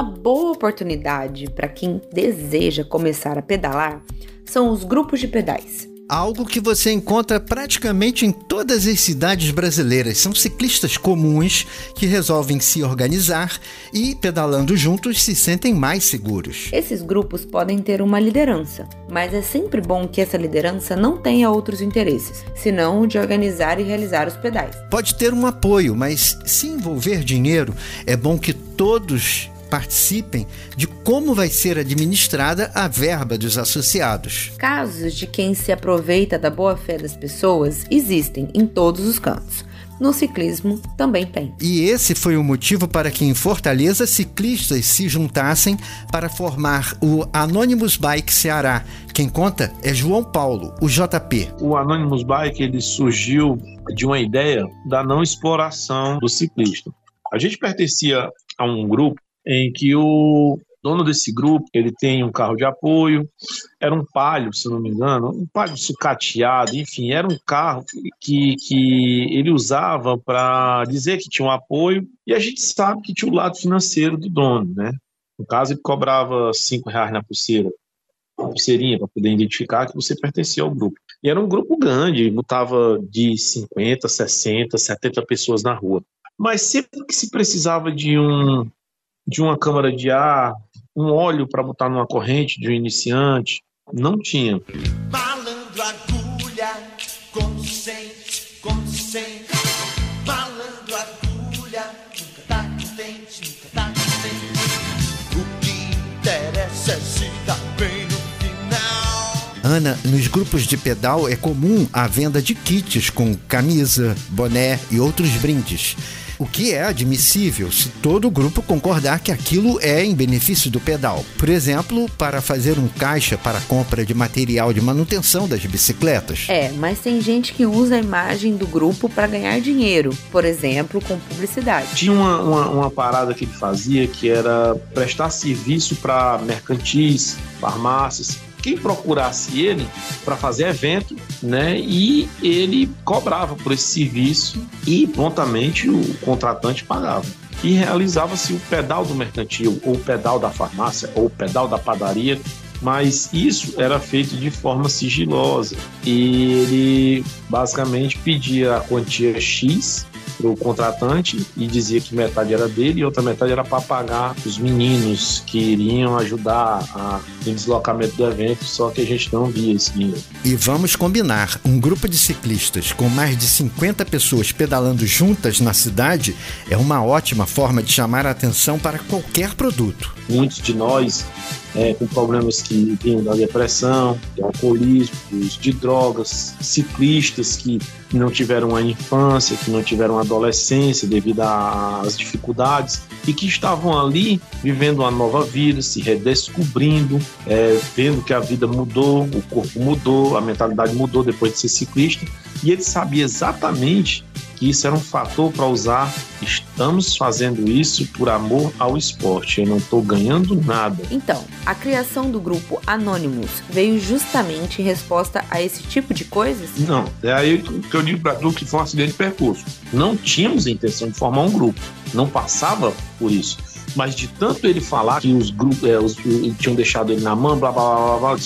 Uma boa oportunidade para quem deseja começar a pedalar são os grupos de pedais algo que você encontra praticamente em todas as cidades brasileiras. São ciclistas comuns que resolvem se organizar e, pedalando juntos, se sentem mais seguros. Esses grupos podem ter uma liderança, mas é sempre bom que essa liderança não tenha outros interesses, senão o de organizar e realizar os pedais. Pode ter um apoio, mas se envolver dinheiro, é bom que todos participem de como vai ser administrada a verba dos associados. Casos de quem se aproveita da boa-fé das pessoas existem em todos os cantos. No ciclismo também tem. E esse foi o motivo para que em Fortaleza ciclistas se juntassem para formar o Anonymous Bike Ceará. Quem conta é João Paulo, o JP. O Anonymous Bike ele surgiu de uma ideia da não exploração do ciclista. A gente pertencia a um grupo em que o dono desse grupo ele tem um carro de apoio, era um palio, se não me engano, um palio sucateado, enfim, era um carro que, que ele usava para dizer que tinha um apoio, e a gente sabe que tinha o lado financeiro do dono, né? No caso, ele cobrava cinco reais na pulseira, uma pulseirinha para poder identificar que você pertencia ao grupo. E era um grupo grande, botava de 50, 60, 70 pessoas na rua. Mas sempre que se precisava de um de uma câmara de ar, um óleo para botar numa corrente de um iniciante. Não tinha. Malandro agulha, com sem, com sem. Malandro agulha, nunca tá contente, nunca tá contente. O que interessa é se dar bem no final. Ana, nos grupos de pedal é comum a venda de kits com camisa, boné e outros brindes o que é admissível se todo o grupo concordar que aquilo é em benefício do pedal. Por exemplo, para fazer um caixa para compra de material de manutenção das bicicletas. É, mas tem gente que usa a imagem do grupo para ganhar dinheiro, por exemplo, com publicidade. Tinha uma, uma, uma parada que ele fazia que era prestar serviço para mercantis, farmácias, quem procurasse ele para fazer evento, né? E ele cobrava por esse serviço e prontamente o contratante pagava. E realizava-se o pedal do mercantil, ou o pedal da farmácia, ou o pedal da padaria, mas isso era feito de forma sigilosa. E ele basicamente pedia a quantia X para o contratante e dizia que metade era dele e outra metade era para pagar os meninos que iriam ajudar a, no deslocamento do evento, só que a gente não via esse dinheiro. E vamos combinar: um grupo de ciclistas com mais de 50 pessoas pedalando juntas na cidade é uma ótima forma de chamar a atenção para qualquer produto. Muitos de nós é, com problemas que vinham da depressão, de alcoolismo, de drogas, ciclistas que não tiveram uma infância, que não tiveram uma adolescência devido às dificuldades e que estavam ali vivendo uma nova vida, se redescobrindo, é, vendo que a vida mudou, o corpo mudou, a mentalidade mudou depois de ser ciclista e ele sabia exatamente que isso era um fator para usar. Estamos fazendo isso por amor ao esporte. Eu não estou ganhando nada. Então, a criação do grupo Anonymous veio justamente em resposta a esse tipo de coisas? Não. É aí que eu digo para tu que foi um acidente de percurso. Não tínhamos a intenção de formar um grupo. Não passava por isso. Mas de tanto ele falar que os grupos é, os, tinham deixado ele na mão, blá blá blá blá, blá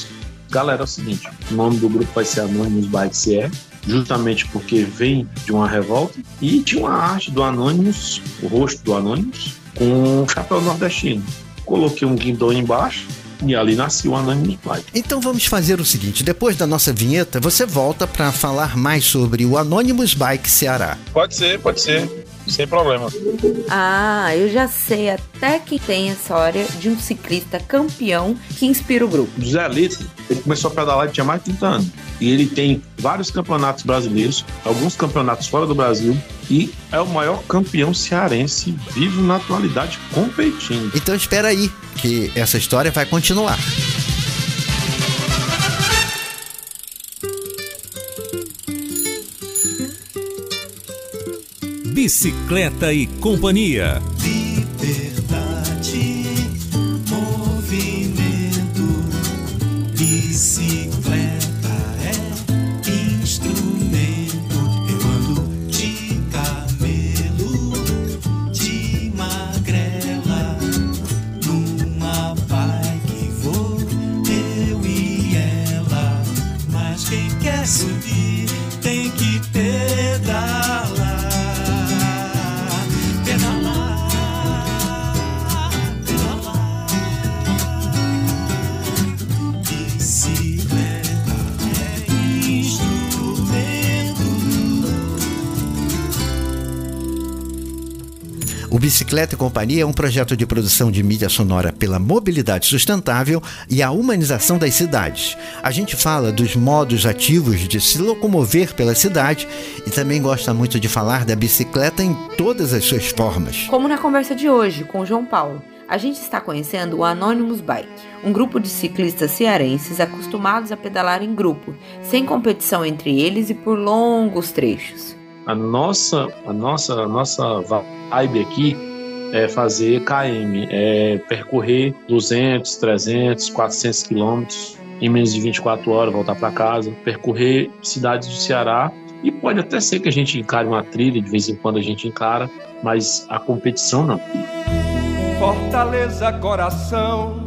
galera, é o seguinte: o nome do grupo vai ser Anonymous Bike CR justamente porque vem de uma revolta. E tinha uma arte do Anonymous, o rosto do Anonymous, com um chapéu nordestino. Coloquei um guindão embaixo, e ali nasceu o Anonymous Bike. Então vamos fazer o seguinte: depois da nossa vinheta, você volta para falar mais sobre o Anonymous Bike Ceará. Pode ser, pode ser. Sem problema. Ah, eu já sei até que tem a história de um ciclista campeão que inspira o grupo. José Lito, ele começou a pedalar e tinha mais de 30 anos. E ele tem vários campeonatos brasileiros, alguns campeonatos fora do Brasil, e é o maior campeão cearense vivo na atualidade competindo. Então espera aí, que essa história vai continuar. Bicicleta e Companhia. O Bicicleta e Companhia é um projeto de produção de mídia sonora pela mobilidade sustentável e a humanização das cidades. A gente fala dos modos ativos de se locomover pela cidade e também gosta muito de falar da bicicleta em todas as suas formas. Como na conversa de hoje com o João Paulo a gente está conhecendo o Anonymous Bike, um grupo de ciclistas cearenses acostumados a pedalar em grupo, sem competição entre eles e por longos trechos. A nossa, a nossa, a nossa vibe aqui é fazer KM, é percorrer 200, 300, 400 quilômetros em menos de 24 horas, voltar para casa, percorrer cidades do Ceará. E pode até ser que a gente encare uma trilha, de vez em quando a gente encara, mas a competição não. Fortaleza, coração,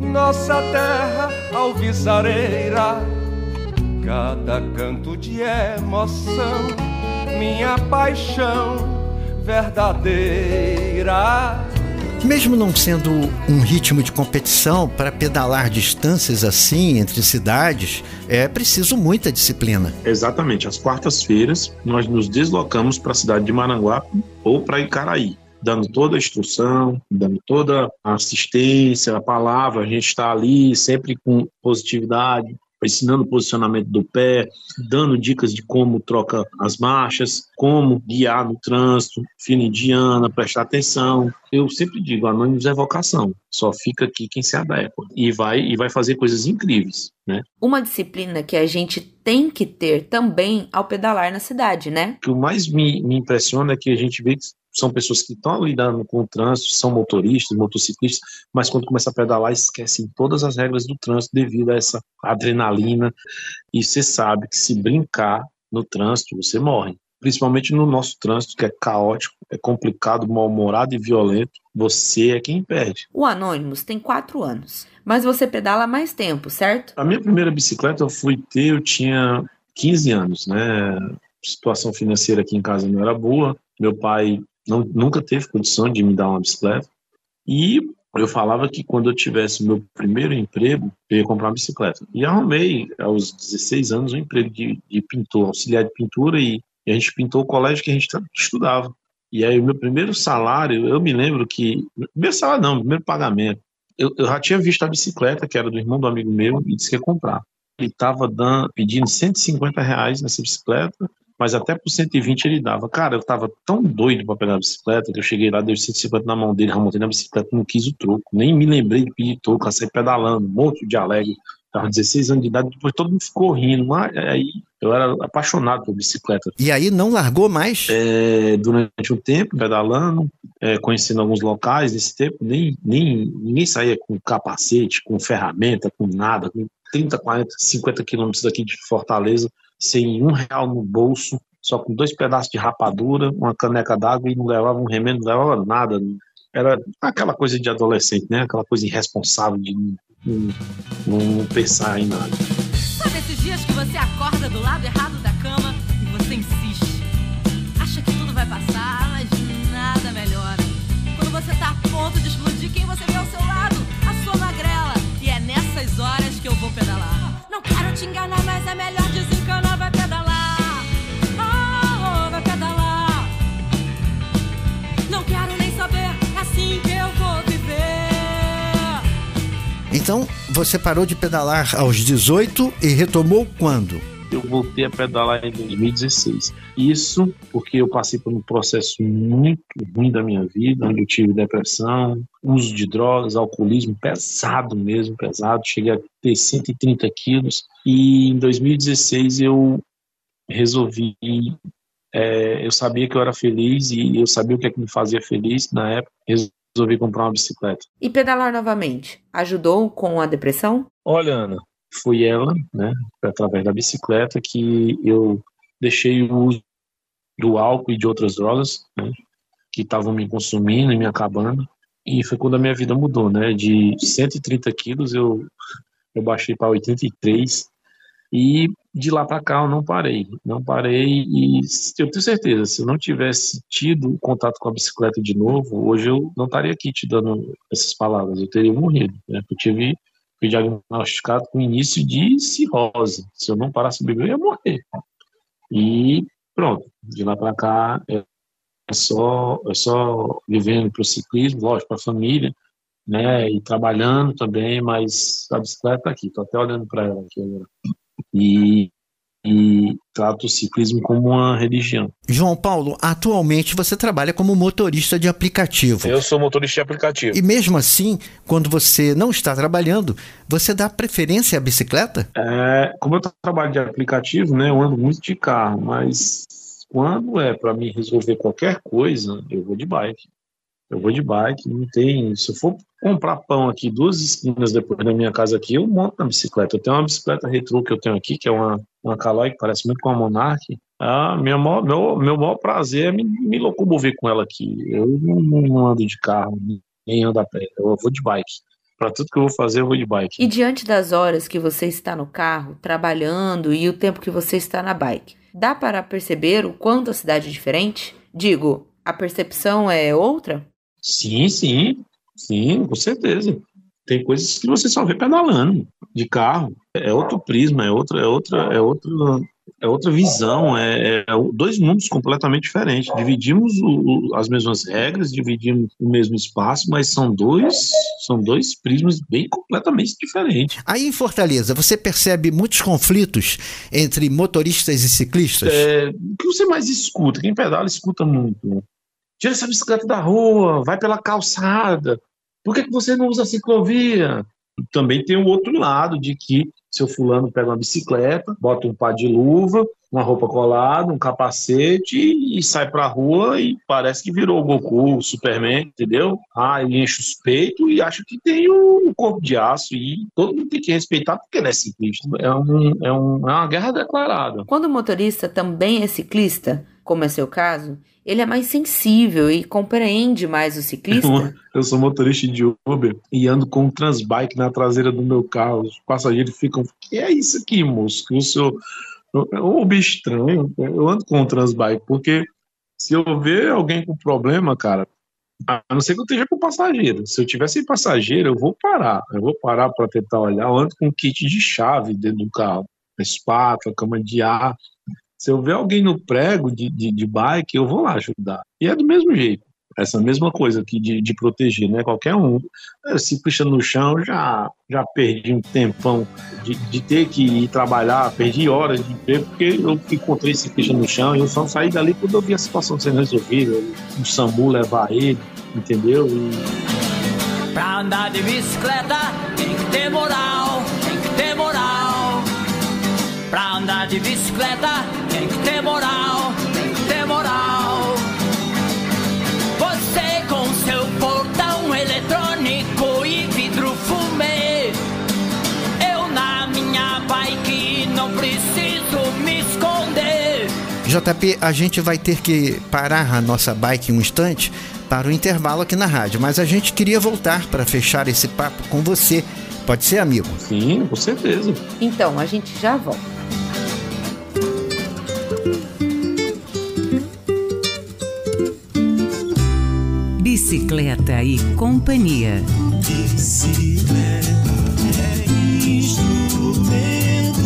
nossa terra alviçareira, cada canto de emoção, minha paixão verdadeira. Mesmo não sendo um ritmo de competição, para pedalar distâncias assim entre cidades, é preciso muita disciplina. Exatamente. Às quartas-feiras, nós nos deslocamos para a cidade de Maranguape ou para Icaraí dando toda a instrução, dando toda a assistência, a palavra, a gente está ali sempre com positividade, ensinando o posicionamento do pé, dando dicas de como troca as marchas, como guiar no trânsito, fila indiana, prestar atenção. Eu sempre digo, anônimos é vocação, só fica aqui quem se adequa e vai e vai fazer coisas incríveis, né? Uma disciplina que a gente tem que ter também ao pedalar na cidade, né? O que mais me, me impressiona é que a gente vê que são pessoas que estão lidando com o trânsito, são motoristas, motociclistas, mas quando começa a pedalar esquecem todas as regras do trânsito devido a essa adrenalina. E você sabe que se brincar no trânsito, você morre. Principalmente no nosso trânsito, que é caótico, é complicado, mal-humorado e violento, você é quem perde. O Anônimos tem quatro anos, mas você pedala mais tempo, certo? A minha primeira bicicleta eu fui ter, eu tinha 15 anos, né? A situação financeira aqui em casa não era boa. Meu pai não, nunca teve condição de me dar uma bicicleta. E eu falava que quando eu tivesse meu primeiro emprego, eu ia comprar uma bicicleta. E arrumei, aos 16 anos, um emprego de, de pintor, auxiliar de pintura, e, e, a gente pintou o colégio que a gente estudava. E aí, o meu primeiro salário, eu me lembro que. Primeiro salário não, primeiro pagamento. Eu, eu já tinha visto a bicicleta, que era do irmão do amigo meu, e disse que ia comprar. Ele estava pedindo 150 reais nessa bicicleta, mas até por 120 ele dava. Cara, eu tava tão doido para pegar a bicicleta que eu cheguei lá, dei 150 na mão dele, remontei na bicicleta, não quis o troco, nem me lembrei de pedir troco, eu saí pedalando, um monte de alegre. Tava 16 anos de idade, depois todo mundo ficou rindo, mas aí eu era apaixonado por bicicleta. E aí não largou mais? É, durante um tempo, pedalando, é, conhecendo alguns locais, nesse tempo nem, nem ninguém saía com capacete, com ferramenta, com nada, com 30, 40, 50 quilômetros daqui de Fortaleza, sem um real no bolso, só com dois pedaços de rapadura, uma caneca d'água e não levava um remédio, não levava nada. Era aquela coisa de adolescente, né? Aquela coisa irresponsável de não, não, não pensar em nada. Sabe esses dias que você acorda do lado errado da cama e você insiste? Acha que tudo vai passar, mas nada melhora. Quando você tá a ponto de explodir, quem você vê ao seu lado? A sua magrela. E é nessas horas que eu vou pedalar. Não quero te enganar, mas é melhor Então, você parou de pedalar aos 18 e retomou quando? eu voltei a pedalar em 2016. Isso porque eu passei por um processo muito ruim da minha vida, onde eu tive depressão, uso de drogas, alcoolismo pesado mesmo, pesado. Cheguei a ter 130 quilos e em 2016 eu resolvi. É, eu sabia que eu era feliz e eu sabia o que, é que me fazia feliz na época. Resolvi comprar uma bicicleta. E pedalar novamente ajudou com a depressão? Olha, Ana, foi ela, né, através da bicicleta, que eu deixei o uso do álcool e de outras drogas, né, que estavam me consumindo e me acabando. E foi quando a minha vida mudou, né? De 130 quilos eu, eu baixei para 83 e de lá para cá eu não parei, não parei e eu tenho certeza, se eu não tivesse tido contato com a bicicleta de novo, hoje eu não estaria aqui te dando essas palavras, eu teria morrido, né? Eu tive fui diagnosticado com início de cirrose. Se eu não parasse de beber, eu ia morrer. E pronto, de lá para cá, é, só, é só vivendo para o ciclismo, lógico, para a família, né? E trabalhando também, mas a bicicleta está aqui, estou até olhando para ela aqui agora. E, e trato o ciclismo como uma religião. João Paulo, atualmente você trabalha como motorista de aplicativo. Eu sou motorista de aplicativo. E mesmo assim, quando você não está trabalhando, você dá preferência à bicicleta? É, como eu trabalho de aplicativo, né, eu ando muito de carro, mas quando é para mim resolver qualquer coisa, eu vou de bike. Eu vou de bike, não tem. Se eu for comprar pão aqui duas esquinas depois da minha casa aqui, eu monto na bicicleta. Eu tenho uma bicicleta retrô que eu tenho aqui, que é uma, uma Caloi que parece muito com a Monarch. Ah, meu, maior, meu, meu maior prazer é me, me locomover com ela aqui. Eu não, não ando de carro, nem ando a pé. Eu vou de bike. Para tudo que eu vou fazer, eu vou de bike. E diante das horas que você está no carro, trabalhando e o tempo que você está na bike, dá para perceber o quanto a cidade é diferente? Digo, a percepção é outra? Sim, sim, sim, com certeza. Tem coisas que você só vê pedalando de carro. É outro prisma, é outra, é outra, é outra, é outra visão. É, é dois mundos completamente diferentes. Dividimos o, as mesmas regras, dividimos o mesmo espaço, mas são dois, são dois prismas bem completamente diferentes. Aí em Fortaleza, você percebe muitos conflitos entre motoristas e ciclistas? É, o que você mais escuta? Quem pedala escuta muito tira essa bicicleta da rua, vai pela calçada. Por que, que você não usa ciclovia? Também tem o outro lado de que seu fulano pega uma bicicleta, bota um par de luva, uma roupa colada, um capacete e sai pra rua e parece que virou o Goku, o Superman, entendeu? Ah, ele enche os peitos e acha que tem um corpo de aço e todo mundo tem que respeitar porque ele é ciclista. É, um, é, um, é uma guerra declarada. Quando o motorista também é ciclista, como é seu caso, ele é mais sensível e compreende mais o ciclista. Eu sou motorista de Uber e ando com um transbike na traseira do meu carro. Os passageiros ficam, que é isso aqui, moço? Que o senhor... É um Uber estranho. Eu ando com um transbike, porque se eu ver alguém com problema, cara, a não ser que eu esteja com passageiro. Se eu tiver sem passageiro, eu vou parar. Eu vou parar para tentar olhar. Eu ando com um kit de chave dentro do carro. Espátula, cama de ar, se eu ver alguém no prego de, de, de bike, eu vou lá ajudar. E é do mesmo jeito. Essa mesma coisa aqui de, de proteger, né? Qualquer um. Se picha no chão, já, já perdi um tempão de, de ter que ir trabalhar, perdi horas de emprego, porque eu encontrei esse picha no chão e eu só saí dali quando eu vi a situação sendo resolvida, o SAMU levar ele, entendeu? E... Pra andar de bicicleta tem que ter moral, Pra andar de bicicleta tem que ter moral, tem que ter moral. Você com seu portão eletrônico e vidro fumê. Eu na minha bike não preciso me esconder. JP, a gente vai ter que parar a nossa bike um instante para o intervalo aqui na rádio, mas a gente queria voltar para fechar esse papo com você. Pode ser, amigo? Sim, com certeza. Então, a gente já volta. Bicicleta e Companhia. Bicicleta é instrumento.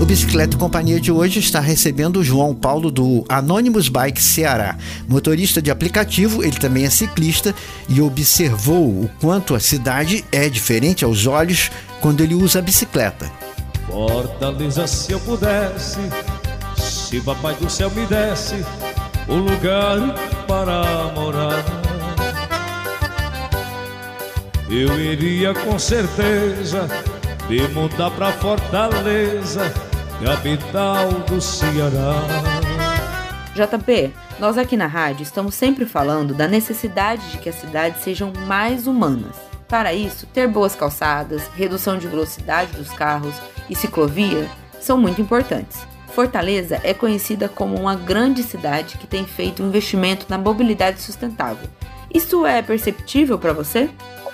O Bicicleta e Companhia de hoje está recebendo o João Paulo do Anonymous Bike Ceará. Motorista de aplicativo, ele também é ciclista e observou o quanto a cidade é diferente aos olhos quando ele usa a bicicleta. Fortaleza, se eu pudesse, se papai do céu me desse um lugar para morar. Eu iria com certeza me mudar pra Fortaleza, capital do Ceará. JP, nós aqui na rádio estamos sempre falando da necessidade de que as cidades sejam mais humanas. Para isso, ter boas calçadas, redução de velocidade dos carros e ciclovia são muito importantes. Fortaleza é conhecida como uma grande cidade que tem feito um investimento na mobilidade sustentável. Isso é perceptível para você?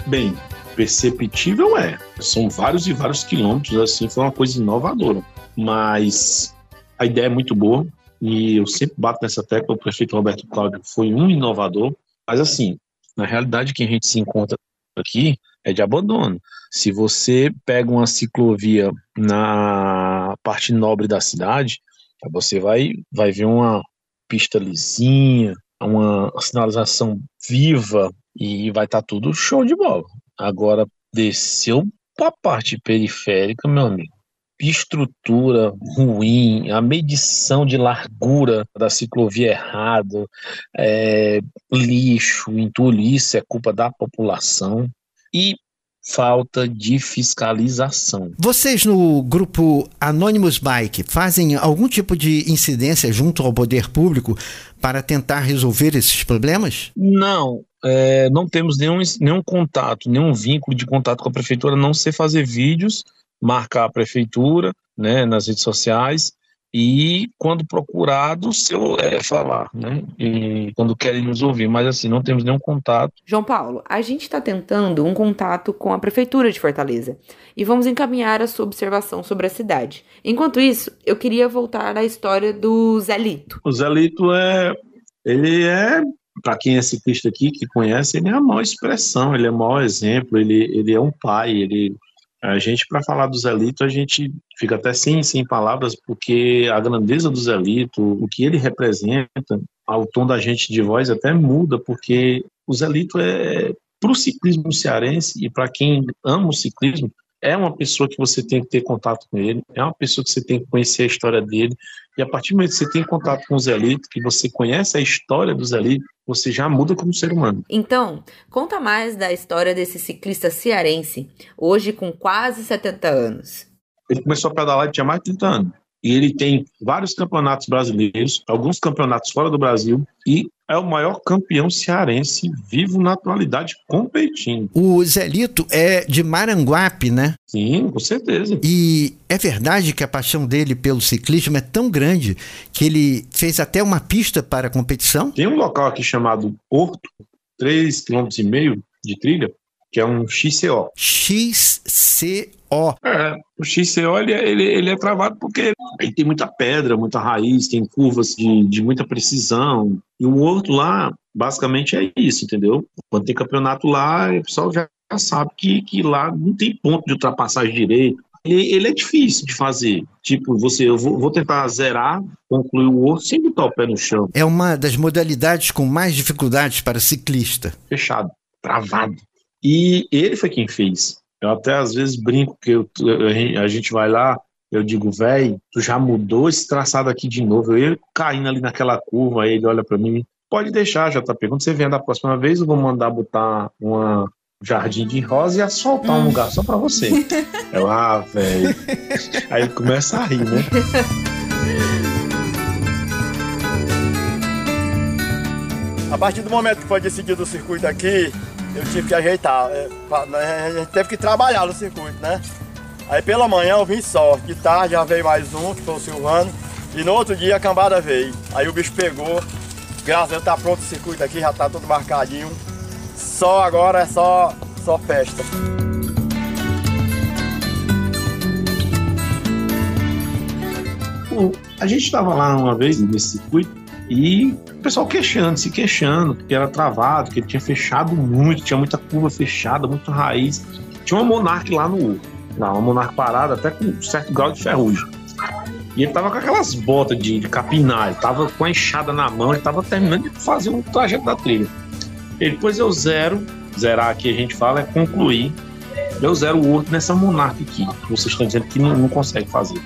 Bem, perceptível é. São vários e vários quilômetros, assim, foi uma coisa inovadora. Mas a ideia é muito boa e eu sempre bato nessa tecla. O prefeito Roberto Cláudio foi um inovador, mas assim, na realidade, que a gente se encontra aqui é de abandono. Se você pega uma ciclovia na parte nobre da cidade, você vai, vai ver uma pista lisinha, uma sinalização viva e vai estar tá tudo show de bola. Agora, desceu para a parte periférica, meu amigo, estrutura ruim, a medição de largura da ciclovia errado, é, lixo, entulho, isso é culpa da população. E falta de fiscalização. Vocês no grupo Anonymous Bike fazem algum tipo de incidência junto ao poder público para tentar resolver esses problemas? Não, é, não temos nenhum, nenhum contato, nenhum vínculo de contato com a prefeitura, a não ser fazer vídeos, marcar a prefeitura né, nas redes sociais e quando procurado seu é, falar, né? E quando querem nos ouvir, mas assim não temos nenhum contato. João Paulo, a gente está tentando um contato com a prefeitura de Fortaleza e vamos encaminhar a sua observação sobre a cidade. Enquanto isso, eu queria voltar à história do Zelito. O Zelito é ele é para quem é ciclista aqui que conhece, ele é a maior expressão, ele é o maior exemplo, ele, ele é um pai, ele a gente, para falar do Zelito, a gente fica até sem, sem palavras, porque a grandeza do Zelito, o que ele representa, o tom da gente de voz até muda, porque o Zelito é, para o ciclismo cearense e para quem ama o ciclismo, é uma pessoa que você tem que ter contato com ele, é uma pessoa que você tem que conhecer a história dele, e a partir do momento que você tem contato com o Zelito, que você conhece a história do Zelito, você já muda como ser humano. Então, conta mais da história desse ciclista cearense, hoje com quase 70 anos. Ele começou a pedalar e tinha mais de 30 anos e ele tem vários campeonatos brasileiros, alguns campeonatos fora do Brasil e é o maior campeão cearense vivo na atualidade competindo. O Zelito é de Maranguape, né? Sim, com certeza. E é verdade que a paixão dele pelo ciclismo é tão grande que ele fez até uma pista para a competição? Tem um local aqui chamado Porto, 3,5 km de trilha, que é um XCO. XCO. É, o XCO ele, é, ele, ele é travado porque ele tem muita pedra, muita raiz, tem curvas de, de muita precisão. E o outro lá, basicamente, é isso, entendeu? Quando tem campeonato lá, o pessoal já sabe que, que lá não tem ponto de ultrapassagem direito. Ele, ele é difícil de fazer. Tipo, você, eu vou, vou tentar zerar, concluir o outro sem botar o pé no chão. É uma das modalidades com mais dificuldades para ciclista. Fechado, travado. E ele foi quem fez. Eu até às vezes brinco que eu, a gente vai lá, eu digo, velho, tu já mudou esse traçado aqui de novo. Eu ia caindo ali naquela curva, aí ele olha para mim, pode deixar, já tá Quando você vier da próxima vez, eu vou mandar botar uma jardim de rosa e asfaltar um lugar só para você. Eu, ah, velho. Aí ele começa a rir, né? A partir do momento que foi decidido o circuito aqui, eu tive que ajeitar. É, né, a gente teve que trabalhar no circuito, né? Aí pela manhã eu vim só, de tarde já veio mais um, que foi o Silvano, e no outro dia a cambada veio. Aí o bicho pegou, graças a Deus tá pronto o circuito aqui, já tá tudo marcadinho. Só agora é só, só festa. A gente estava lá uma vez nesse circuito e o pessoal queixando, se queixando, que era travado, que ele tinha fechado muito, tinha muita curva fechada, muita raiz. Tinha uma Monarch lá no lá, uma Monarch parada, até com um certo grau de ferrugem. E ele tava com aquelas botas de, de capinar, ele tava com a enxada na mão, ele tava terminando de fazer um trajeto da trilha. E depois eu zero, zerar aqui a gente fala é concluir. Eu zero o outro nessa Monarch aqui, que vocês estão dizendo que não, não consegue fazer.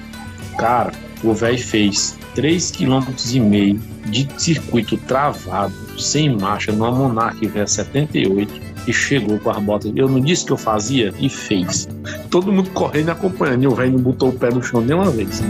Cara, o velho fez 3,5 km de circuito travado, sem marcha, numa Monarch V78 e chegou com as botas. Eu não disse que eu fazia e fez. Todo mundo correndo e acompanhando. E o velho não botou o pé no chão nenhuma vez.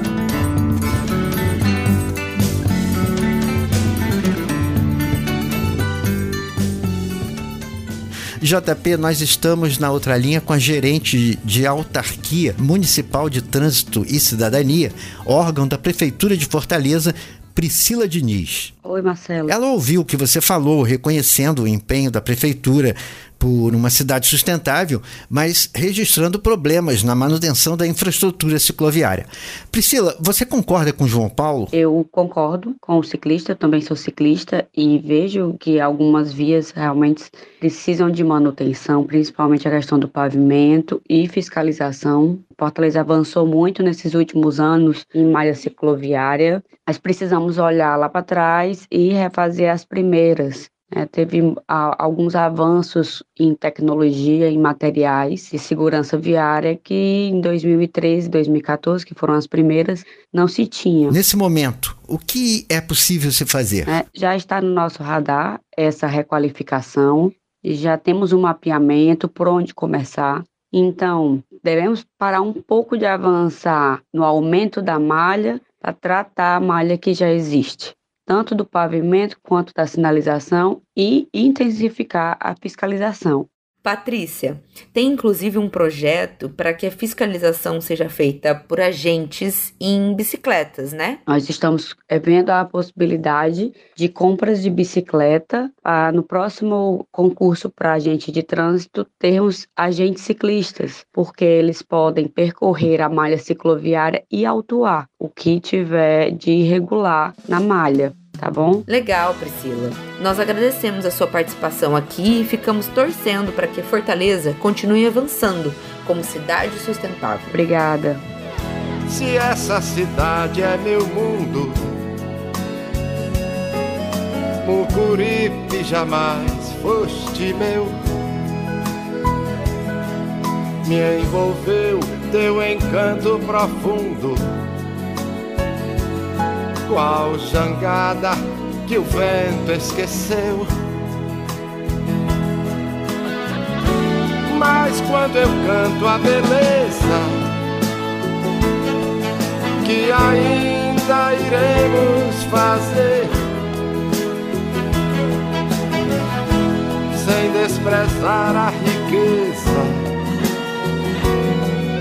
JP, nós estamos na outra linha com a gerente de autarquia municipal de trânsito e cidadania, órgão da Prefeitura de Fortaleza, Priscila Diniz. Oi, Marcelo. Ela ouviu o que você falou, reconhecendo o empenho da prefeitura por uma cidade sustentável, mas registrando problemas na manutenção da infraestrutura cicloviária. Priscila, você concorda com João Paulo? Eu concordo com o ciclista, eu também sou ciclista e vejo que algumas vias realmente precisam de manutenção, principalmente a questão do pavimento e fiscalização. Fortaleza avançou muito nesses últimos anos em malha cicloviária, mas precisamos olhar lá para trás e refazer as primeiras. É, teve a, alguns avanços em tecnologia, em materiais de segurança viária que em 2013 e 2014, que foram as primeiras, não se tinha. Nesse momento, o que é possível se fazer? É, já está no nosso radar essa requalificação, já temos um mapeamento por onde começar. Então, devemos parar um pouco de avançar no aumento da malha para tratar a malha que já existe tanto do pavimento quanto da sinalização e intensificar a fiscalização. Patrícia, tem inclusive um projeto para que a fiscalização seja feita por agentes em bicicletas, né? Nós estamos vendo a possibilidade de compras de bicicleta ah, no próximo concurso para agente de trânsito termos agentes ciclistas, porque eles podem percorrer a malha cicloviária e autuar o que tiver de irregular na malha tá bom? Legal, Priscila. Nós agradecemos a sua participação aqui e ficamos torcendo para que Fortaleza continue avançando como cidade sustentável. Obrigada. Se essa cidade é meu mundo, Mucuripe jamais foste meu. Me envolveu teu encanto profundo qual jangada que o vento esqueceu. Mas quando eu canto a beleza que ainda iremos fazer, sem desprezar a riqueza,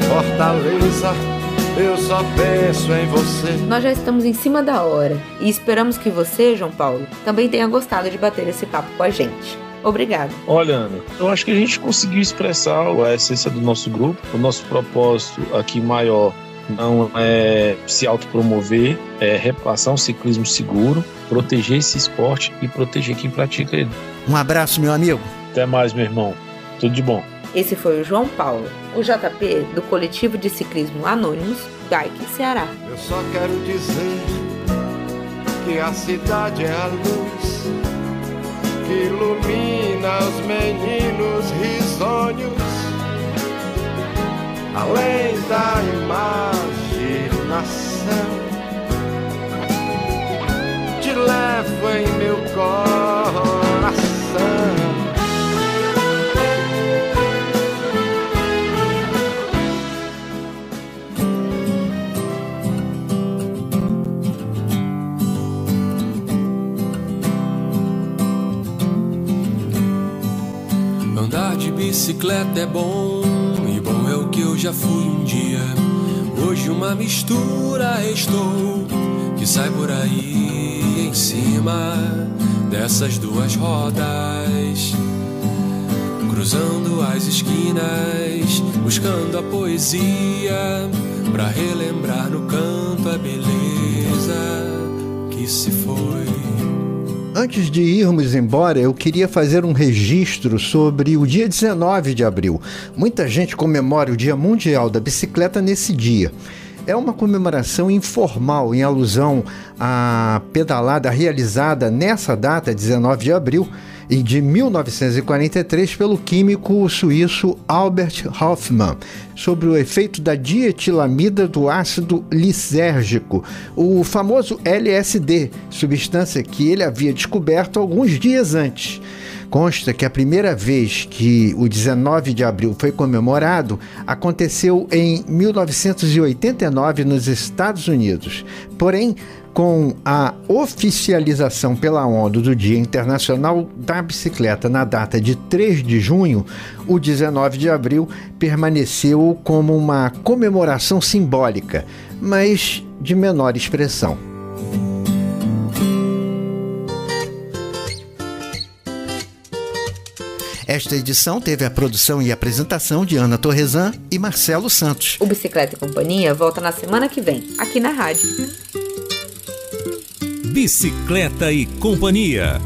fortaleza eu só penso em você. Nós já estamos em cima da hora e esperamos que você, João Paulo, também tenha gostado de bater esse papo com a gente. Obrigado. Olha, Ana, eu acho que a gente conseguiu expressar a essência do nosso grupo. O nosso propósito aqui maior não é se autopromover, é repassar um ciclismo seguro, proteger esse esporte e proteger quem pratica ele. Um abraço, meu amigo. Até mais, meu irmão. Tudo de bom. Esse foi o João Paulo, o JP do coletivo de ciclismo Anônimos, Bike Ceará. Eu só quero dizer que a cidade é a luz que ilumina os meninos risonhos, além da imaginação. Te levo em meu coração. Bicicleta é bom, e bom é o que eu já fui um dia. Hoje uma mistura estou, que sai por aí em cima dessas duas rodas. Cruzando as esquinas, buscando a poesia, pra relembrar no canto a beleza que se foi. Antes de irmos embora, eu queria fazer um registro sobre o dia 19 de abril. Muita gente comemora o Dia Mundial da Bicicleta nesse dia. É uma comemoração informal em alusão à pedalada realizada nessa data, 19 de abril, e de 1943 pelo químico suíço Albert Hoffmann sobre o efeito da dietilamida do ácido lisérgico, o famoso LSD, substância que ele havia descoberto alguns dias antes. Consta que a primeira vez que o 19 de abril foi comemorado aconteceu em 1989 nos Estados Unidos. Porém, com a oficialização pela ONU do Dia Internacional da Bicicleta na data de 3 de junho, o 19 de abril permaneceu como uma comemoração simbólica, mas de menor expressão. Esta edição teve a produção e apresentação de Ana Torresan e Marcelo Santos. O Bicicleta e Companhia volta na semana que vem, aqui na rádio. Bicicleta e Companhia.